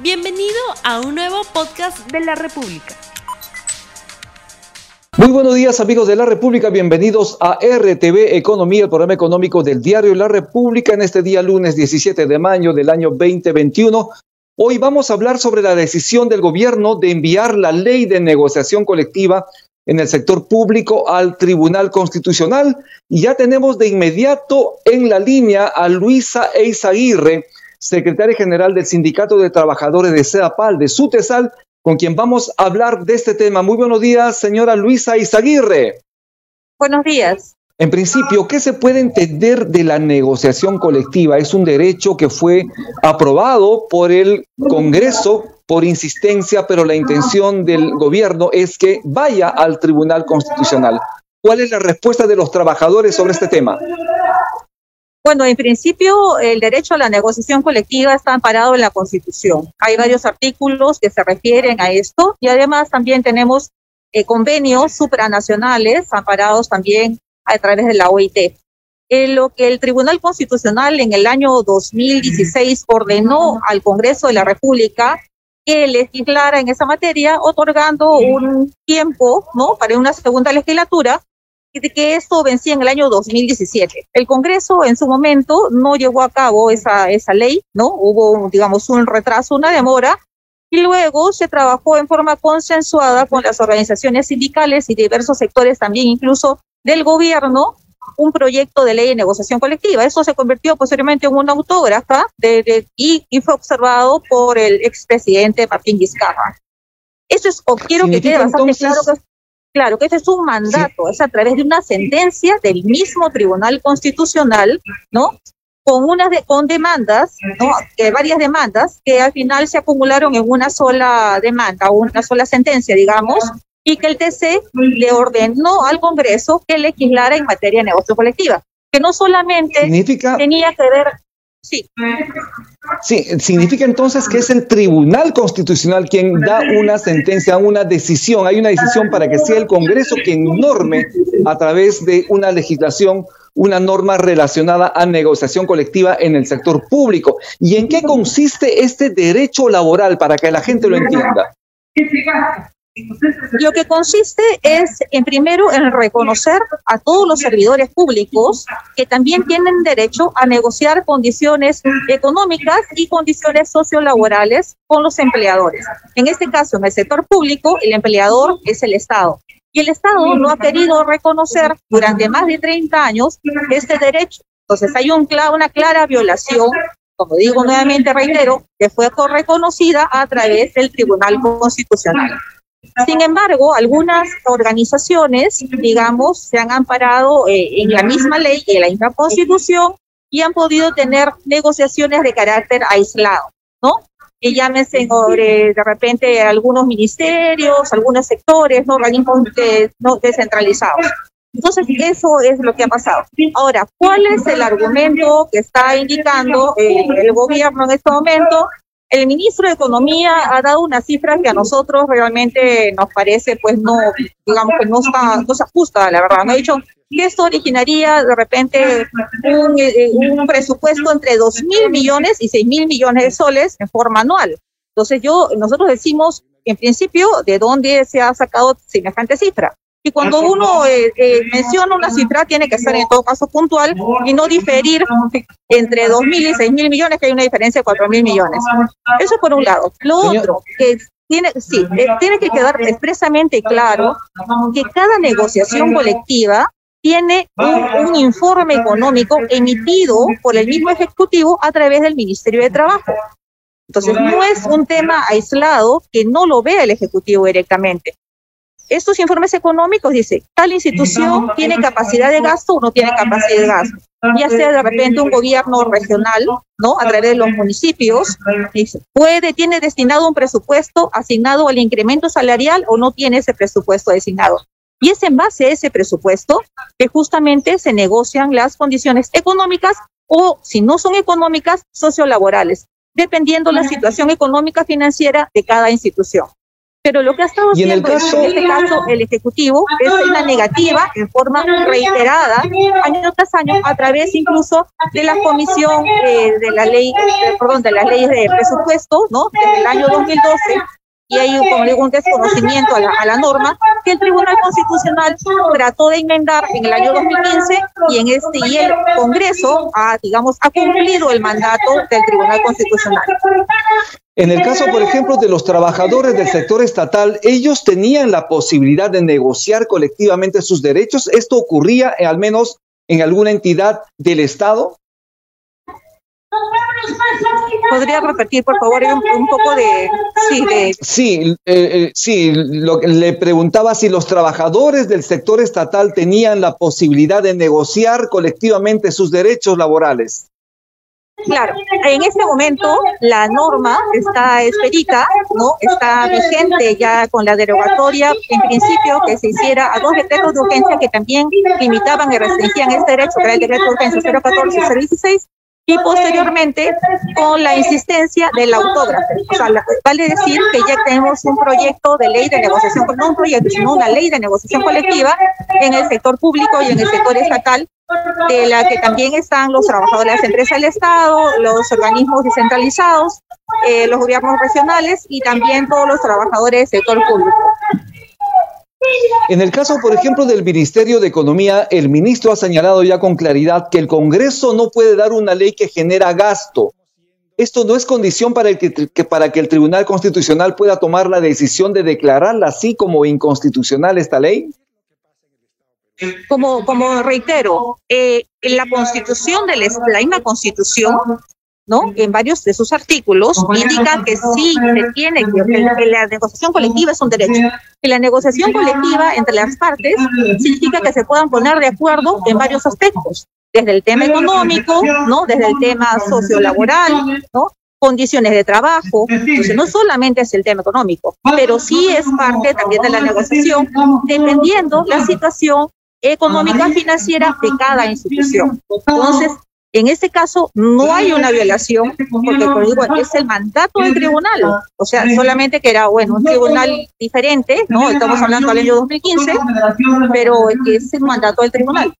Bienvenido a un nuevo podcast de la República. Muy buenos días amigos de la República, bienvenidos a RTV Economía, el programa económico del diario La República en este día lunes 17 de mayo del año 2021. Hoy vamos a hablar sobre la decisión del gobierno de enviar la ley de negociación colectiva en el sector público al Tribunal Constitucional y ya tenemos de inmediato en la línea a Luisa Eizaguirre, secretaria general del Sindicato de Trabajadores de CEDAPAL, de SUTESAL, con quien vamos a hablar de este tema. Muy buenos días, señora Luisa Izaguirre. Buenos días. En principio, ¿qué se puede entender de la negociación colectiva? Es un derecho que fue aprobado por el Congreso por insistencia, pero la intención del gobierno es que vaya al Tribunal Constitucional. ¿Cuál es la respuesta de los trabajadores sobre este tema? Bueno, en principio el derecho a la negociación colectiva está amparado en la Constitución. Hay varios artículos que se refieren a esto y además también tenemos eh, convenios supranacionales amparados también a través de la OIT. En lo que el Tribunal Constitucional en el año 2016 ordenó al Congreso de la República que legislara en esa materia, otorgando un tiempo ¿no? para una segunda legislatura que esto vencía en el año 2017. El Congreso en su momento no llevó a cabo esa, esa ley, ¿no? Hubo, digamos, un retraso, una demora, y luego se trabajó en forma consensuada con las organizaciones sindicales y diversos sectores también, incluso del gobierno, un proyecto de ley de negociación colectiva. Eso se convirtió posteriormente en una autógrafa de, y, y, fue observado por el expresidente Martín Vizcarra. Eso es, o quiero que quede bastante claro que Claro que ese es un mandato, es a través de una sentencia del mismo Tribunal Constitucional, ¿no? Con unas de, con demandas, ¿no? Que varias demandas que al final se acumularon en una sola demanda, una sola sentencia, digamos, y que el TC le ordenó al Congreso que legislara en materia de negocio colectiva, que no solamente tenía que ver Sí. Sí, significa entonces que es el Tribunal Constitucional quien da una sentencia, una decisión. Hay una decisión para que sea el Congreso quien norme a través de una legislación una norma relacionada a negociación colectiva en el sector público. ¿Y en qué consiste este derecho laboral para que la gente lo entienda? Lo que consiste es, en primero, en reconocer a todos los servidores públicos que también tienen derecho a negociar condiciones económicas y condiciones sociolaborales con los empleadores. En este caso, en el sector público, el empleador es el Estado. Y el Estado no ha querido reconocer durante más de 30 años este derecho. Entonces hay un, una clara violación como digo nuevamente, reitero, que fue reconocida a través del Tribunal Constitucional. Sin embargo, algunas organizaciones, digamos, se han amparado eh, en la misma ley y en la misma constitución y han podido tener negociaciones de carácter aislado, ¿no? Que llámense de repente algunos ministerios, algunos sectores, ¿no? organismos no descentralizados. Entonces, eso es lo que ha pasado. Ahora, ¿cuál es el argumento que está indicando eh, el gobierno en este momento? El ministro de Economía ha dado una cifra que a nosotros realmente nos parece, pues no, digamos que no está, no se ajusta, la verdad. Me ha dicho que esto originaría de repente un, eh, presupuesto entre 2 mil millones y 6 mil millones de soles en forma anual. Entonces yo, nosotros decimos, en principio, ¿de dónde se ha sacado semejante cifra? Y cuando uno eh, eh, menciona una cifra, tiene que ser en todo caso puntual y no diferir entre 2.000 y 6.000 millones, que hay una diferencia de 4.000 millones. Eso por un lado. Lo otro, que tiene, sí, eh, tiene que quedar expresamente claro que cada negociación colectiva tiene un, un, informe económico emitido por el mismo Ejecutivo a través del Ministerio de Trabajo. Entonces, no es un tema aislado que no lo vea el Ejecutivo directamente estos informes económicos dice, tal institución tiene capacidad de gasto o no tiene capacidad de gasto. Ya sea de repente un gobierno regional, ¿no? A través de los municipios, dice, puede, tiene destinado un presupuesto asignado al incremento salarial o no tiene ese presupuesto designado. Y es en base a ese presupuesto que justamente se negocian las condiciones económicas o, si no son económicas, sociolaborales, dependiendo la situación económica financiera de cada institución. Pero lo que ha estado haciendo en, este caso el Ejecutivo es una negativa en forma reiterada, año tras año, a través incluso de la comisión eh, de la ley, eh, perdón, de las leyes de presupuesto, ¿no? Desde el año 2012 y hay como digo, un desconocimiento a la, a la, norma que el Tribunal Constitucional trató de enmendar en el año 2015 y en este y Congreso ha, digamos, ha cumplido el mandato del Tribunal Constitucional. En el caso, por ejemplo, de los trabajadores del sector estatal, ellos tenían la posibilidad de negociar colectivamente sus derechos. ¿Esto ocurría eh, al menos en alguna entidad del Estado? ¿Podría repetir, por favor, un, poco de... Sí, eh, eh, sí, lo, le preguntaba si los trabajadores del sector estatal tenían la posibilidad de negociar colectivamente sus derechos laborales. Claro, en este momento la norma está expedita, ¿no? Está vigente ya con la derogatoria, en principio, que se hiciera a dos decretos de urgencia que también limitaban y restringían este derecho, que era el decreto de urgencia 014 y 016, y posteriormente con la insistencia del autógrafo. O sea, vale decir que ya tenemos un proyecto de ley de negociación, no un proyecto, sino una ley de negociación colectiva en el sector público y en el sector estatal, de la que también están los trabajadores de las empresas del Estado, los organismos descentralizados, eh, los gobiernos regionales y también todos los trabajadores del sector público. En el caso, por ejemplo, del Ministerio de Economía, el ministro ha señalado ya con claridad que el Congreso no puede dar una ley que genera gasto. ¿Esto no es condición para, que, para que el Tribunal Constitucional pueda tomar la decisión de declararla así como inconstitucional esta ley? Como, reitero, eh, la constitución de la, la misma constitución ¿no? En varios de sus artículos indican que sí se tiene que, la negociación colectiva es un derecho. Que la negociación colectiva entre las partes significa que se puedan poner de acuerdo en varios aspectos, desde el tema económico, ¿no? Desde el tema sociolaboral, ¿no? condiciones de trabajo. Entonces, no solamente es el tema económico, pero sí es parte también de la negociación, dependiendo la situación económica financiera de cada institución. Entonces, en este caso no hay una violación, porque como digo, es el mandato del tribunal, o sea, solamente que era, bueno, un tribunal diferente, ¿no? Estamos hablando del año 2015, pero es el mandato del tribunal.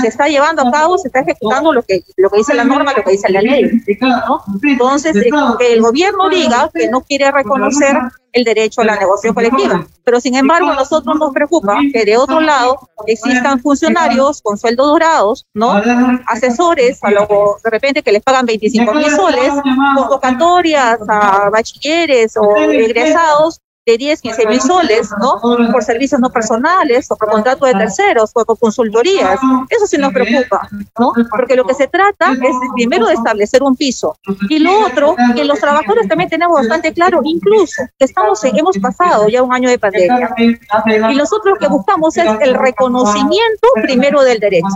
Se está llevando a cabo, se está ejecutando lo que, lo que dice la norma, lo que dice la ley, ¿no? Entonces, que el gobierno diga que no quiere reconocer el derecho a la negociación colectiva. Pero sin embargo, a nosotros nos preocupa que de otro lado existan funcionarios con sueldos dorados, ¿no? Asesores, a de repente que les pagan 25 mil soles, convocatorias a bachilleres o egresados de 10, 15 mil soles, ¿no? Por servicios no personales o por contrato de terceros o por consultorías. Eso sí nos preocupa, ¿no? Porque lo que se trata es primero de establecer un piso y lo otro, que los trabajadores también tenemos bastante claro, incluso que estamos, hemos pasado ya un año de pandemia y nosotros lo que buscamos es el reconocimiento primero del derecho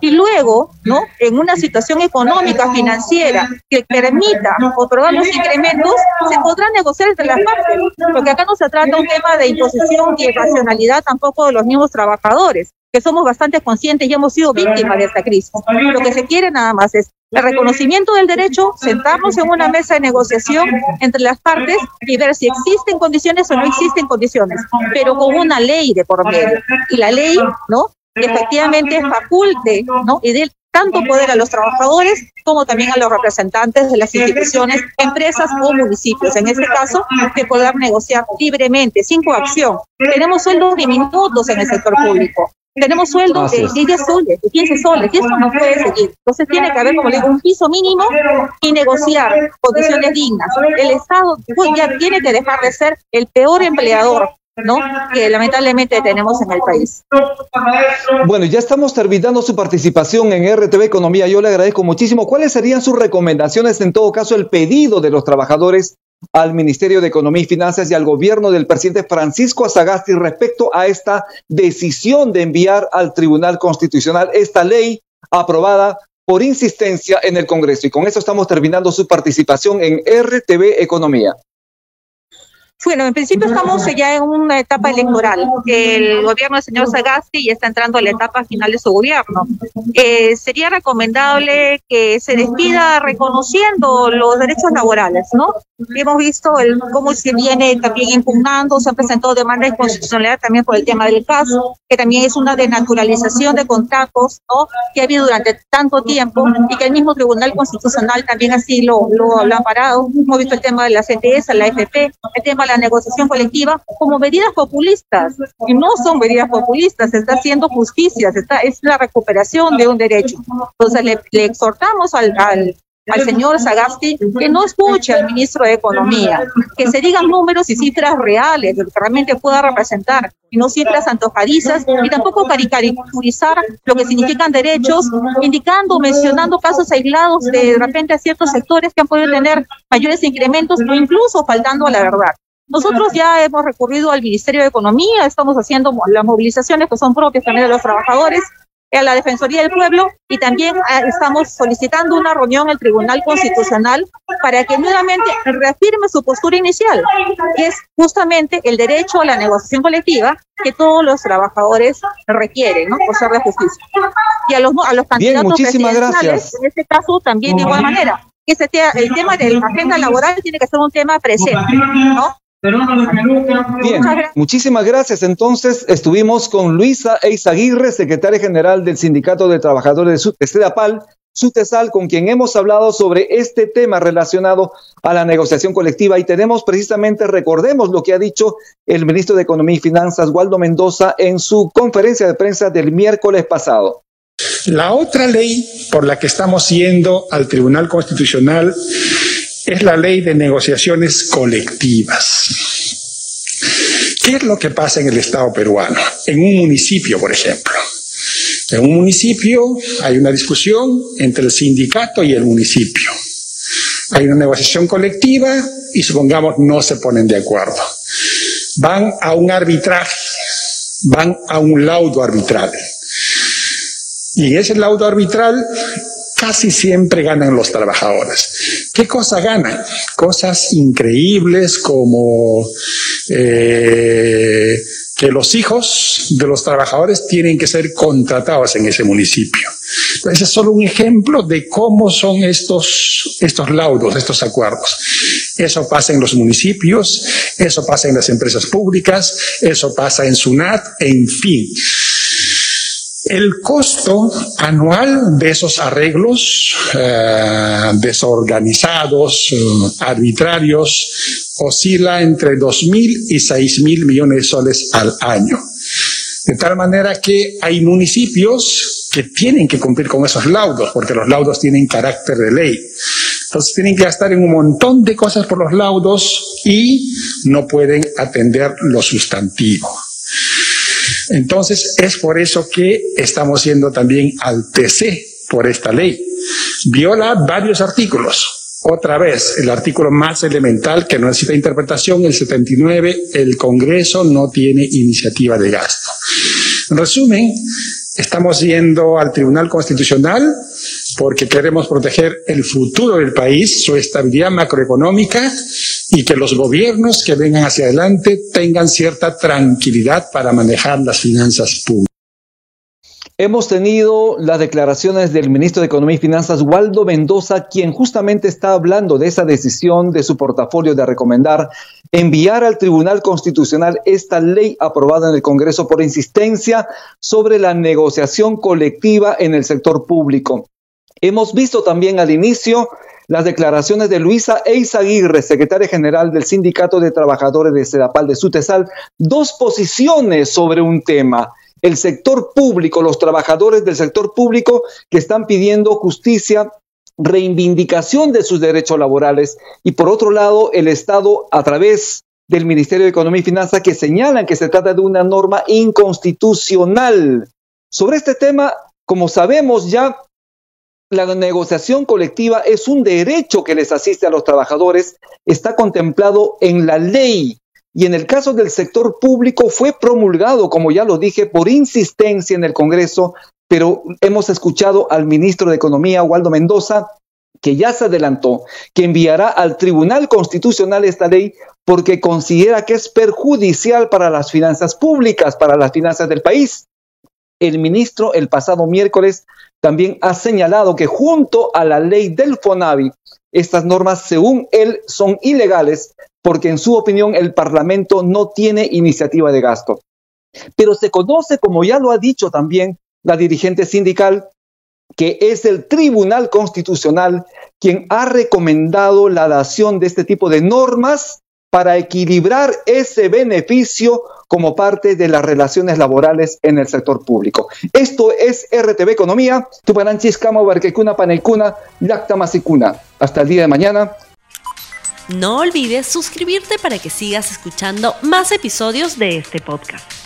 y luego, ¿no? En una situación económica, financiera, que permita otorgar los incrementos, se podrá negociar entre las partes, porque acá no se trata un tema de imposición y de racionalidad tampoco de los mismos trabajadores, que somos bastante conscientes y hemos sido víctimas de esta crisis. Lo que se quiere nada más es el reconocimiento del derecho, sentarnos en una mesa de negociación entre las partes y ver si existen condiciones o no existen condiciones, pero con una ley de por medio. Y la ley, ¿no? Que efectivamente faculte ¿no? y dé tanto poder a los trabajadores como también a los representantes de las instituciones, empresas o municipios, en este caso, que poder negociar libremente, sin coacción. Tenemos sueldos diminutos en el sector público. Tenemos sueldos de 10 soles, de 15 soles, y eso no puede seguir. Entonces tiene que haber, como le digo, un piso mínimo y negociar condiciones dignas. El Estado pues, ya tiene que dejar de ser el peor empleador ¿no? que lamentablemente tenemos en el país. Bueno, ya estamos terminando su participación en RTV Economía. Yo le agradezco muchísimo. ¿Cuáles serían sus recomendaciones, en todo caso, el pedido de los trabajadores al Ministerio de Economía y Finanzas y al gobierno del presidente Francisco Azagasti respecto a esta decisión de enviar al Tribunal Constitucional esta ley aprobada por insistencia en el Congreso? Y con eso estamos terminando su participación en RTV Economía. Bueno, en principio estamos ya en una etapa electoral. El gobierno del señor Sagasti ya está entrando a la etapa final de su gobierno. Eh, sería recomendable que se despida reconociendo los derechos laborales, ¿no? Hemos visto el, cómo se viene también impugnando, se han presentado demandas de también por el tema del caso, que también es una denaturalización de contratos ¿no? que ha habido durante tanto tiempo y que el mismo Tribunal Constitucional también así lo, lo, ha parado. Hemos visto el tema de la CTS, la FP, el tema de la negociación colectiva como medidas populistas y no son medidas populistas, se está haciendo justicia, se está, es la recuperación de un derecho. Entonces le, le exhortamos al, al al señor Sagasti que no escuche al ministro de Economía, que se digan números y cifras reales, que realmente pueda representar, y no cifras antojadizas, y tampoco caricaturizar lo que significan derechos, indicando, mencionando casos aislados de, de repente a ciertos sectores que han podido tener mayores incrementos o incluso faltando a la verdad. Nosotros ya hemos recurrido al Ministerio de Economía, estamos haciendo las movilizaciones que son propias también de los trabajadores, a la Defensoría del Pueblo y también ah, estamos solicitando una reunión el Tribunal Constitucional para que nuevamente reafirme su postura inicial, que es justamente el derecho a la negociación colectiva que todos los trabajadores requieren, ¿no? Por ser de justicia. Y a los, a los candidatos muchísimas gracias. en este caso también de igual manera. Que ese el tema de la agenda laboral tiene que ser un tema presente, ¿no? Bien, muchísimas gracias. Entonces, estuvimos con Luisa Eizaguirre, secretaria general del Sindicato de Trabajadores de SEDAPAL, SUTESAL, con quien hemos hablado sobre este tema relacionado a la negociación colectiva. Y tenemos precisamente, recordemos lo que ha dicho el ministro de Economía y Finanzas, Waldo Mendoza, en su conferencia de prensa del miércoles pasado. La otra ley por la que estamos yendo al Tribunal Constitucional es la ley de negociaciones colectivas. ¿Qué es lo que pasa en el Estado peruano? En un municipio, por ejemplo. En un municipio hay una discusión entre el sindicato y el municipio. Hay una negociación colectiva y supongamos no se ponen de acuerdo. Van a un arbitraje, van a un laudo arbitral. Y en ese laudo arbitral casi siempre ganan los trabajadores. ¿Qué cosa ganan? Cosas increíbles como eh, que los hijos de los trabajadores tienen que ser contratados en ese municipio. Ese es solo un ejemplo de cómo son estos, estos laudos, estos acuerdos. Eso pasa en los municipios, eso pasa en las empresas públicas, eso pasa en SUNAT, en fin. El costo anual de esos arreglos eh, desorganizados, eh, arbitrarios, oscila entre 2.000 y 6.000 millones de soles al año. De tal manera que hay municipios que tienen que cumplir con esos laudos, porque los laudos tienen carácter de ley. Entonces tienen que gastar en un montón de cosas por los laudos y no pueden atender lo sustantivo. Entonces, es por eso que estamos yendo también al TC por esta ley. Viola varios artículos. Otra vez, el artículo más elemental que no necesita interpretación, el 79, el Congreso no tiene iniciativa de gasto. En resumen, estamos yendo al Tribunal Constitucional porque queremos proteger el futuro del país, su estabilidad macroeconómica y que los gobiernos que vengan hacia adelante tengan cierta tranquilidad para manejar las finanzas públicas. Hemos tenido las declaraciones del ministro de Economía y Finanzas, Waldo Mendoza, quien justamente está hablando de esa decisión de su portafolio de recomendar enviar al Tribunal Constitucional esta ley aprobada en el Congreso por insistencia sobre la negociación colectiva en el sector público. Hemos visto también al inicio las declaraciones de Luisa Eizaguirre, secretaria general del Sindicato de Trabajadores de Sedapal de Sutesal, dos posiciones sobre un tema. El sector público, los trabajadores del sector público que están pidiendo justicia, reivindicación de sus derechos laborales y por otro lado el Estado a través del Ministerio de Economía y Finanzas que señalan que se trata de una norma inconstitucional. Sobre este tema, como sabemos ya, la negociación colectiva es un derecho que les asiste a los trabajadores, está contemplado en la ley y en el caso del sector público fue promulgado, como ya lo dije, por insistencia en el Congreso, pero hemos escuchado al ministro de Economía, Waldo Mendoza, que ya se adelantó, que enviará al Tribunal Constitucional esta ley porque considera que es perjudicial para las finanzas públicas, para las finanzas del país. El ministro el pasado miércoles también ha señalado que junto a la ley del FONAVI estas normas, según él, son ilegales porque en su opinión el Parlamento no tiene iniciativa de gasto. Pero se conoce, como ya lo ha dicho también la dirigente sindical, que es el Tribunal Constitucional quien ha recomendado la dación de este tipo de normas para equilibrar ese beneficio como parte de las relaciones laborales en el sector público. Esto es RTV Economía, Tuparanchis, Barquecuna, Panecuna, Lacta Masicuna. Hasta el día de mañana. No olvides suscribirte para que sigas escuchando más episodios de este podcast.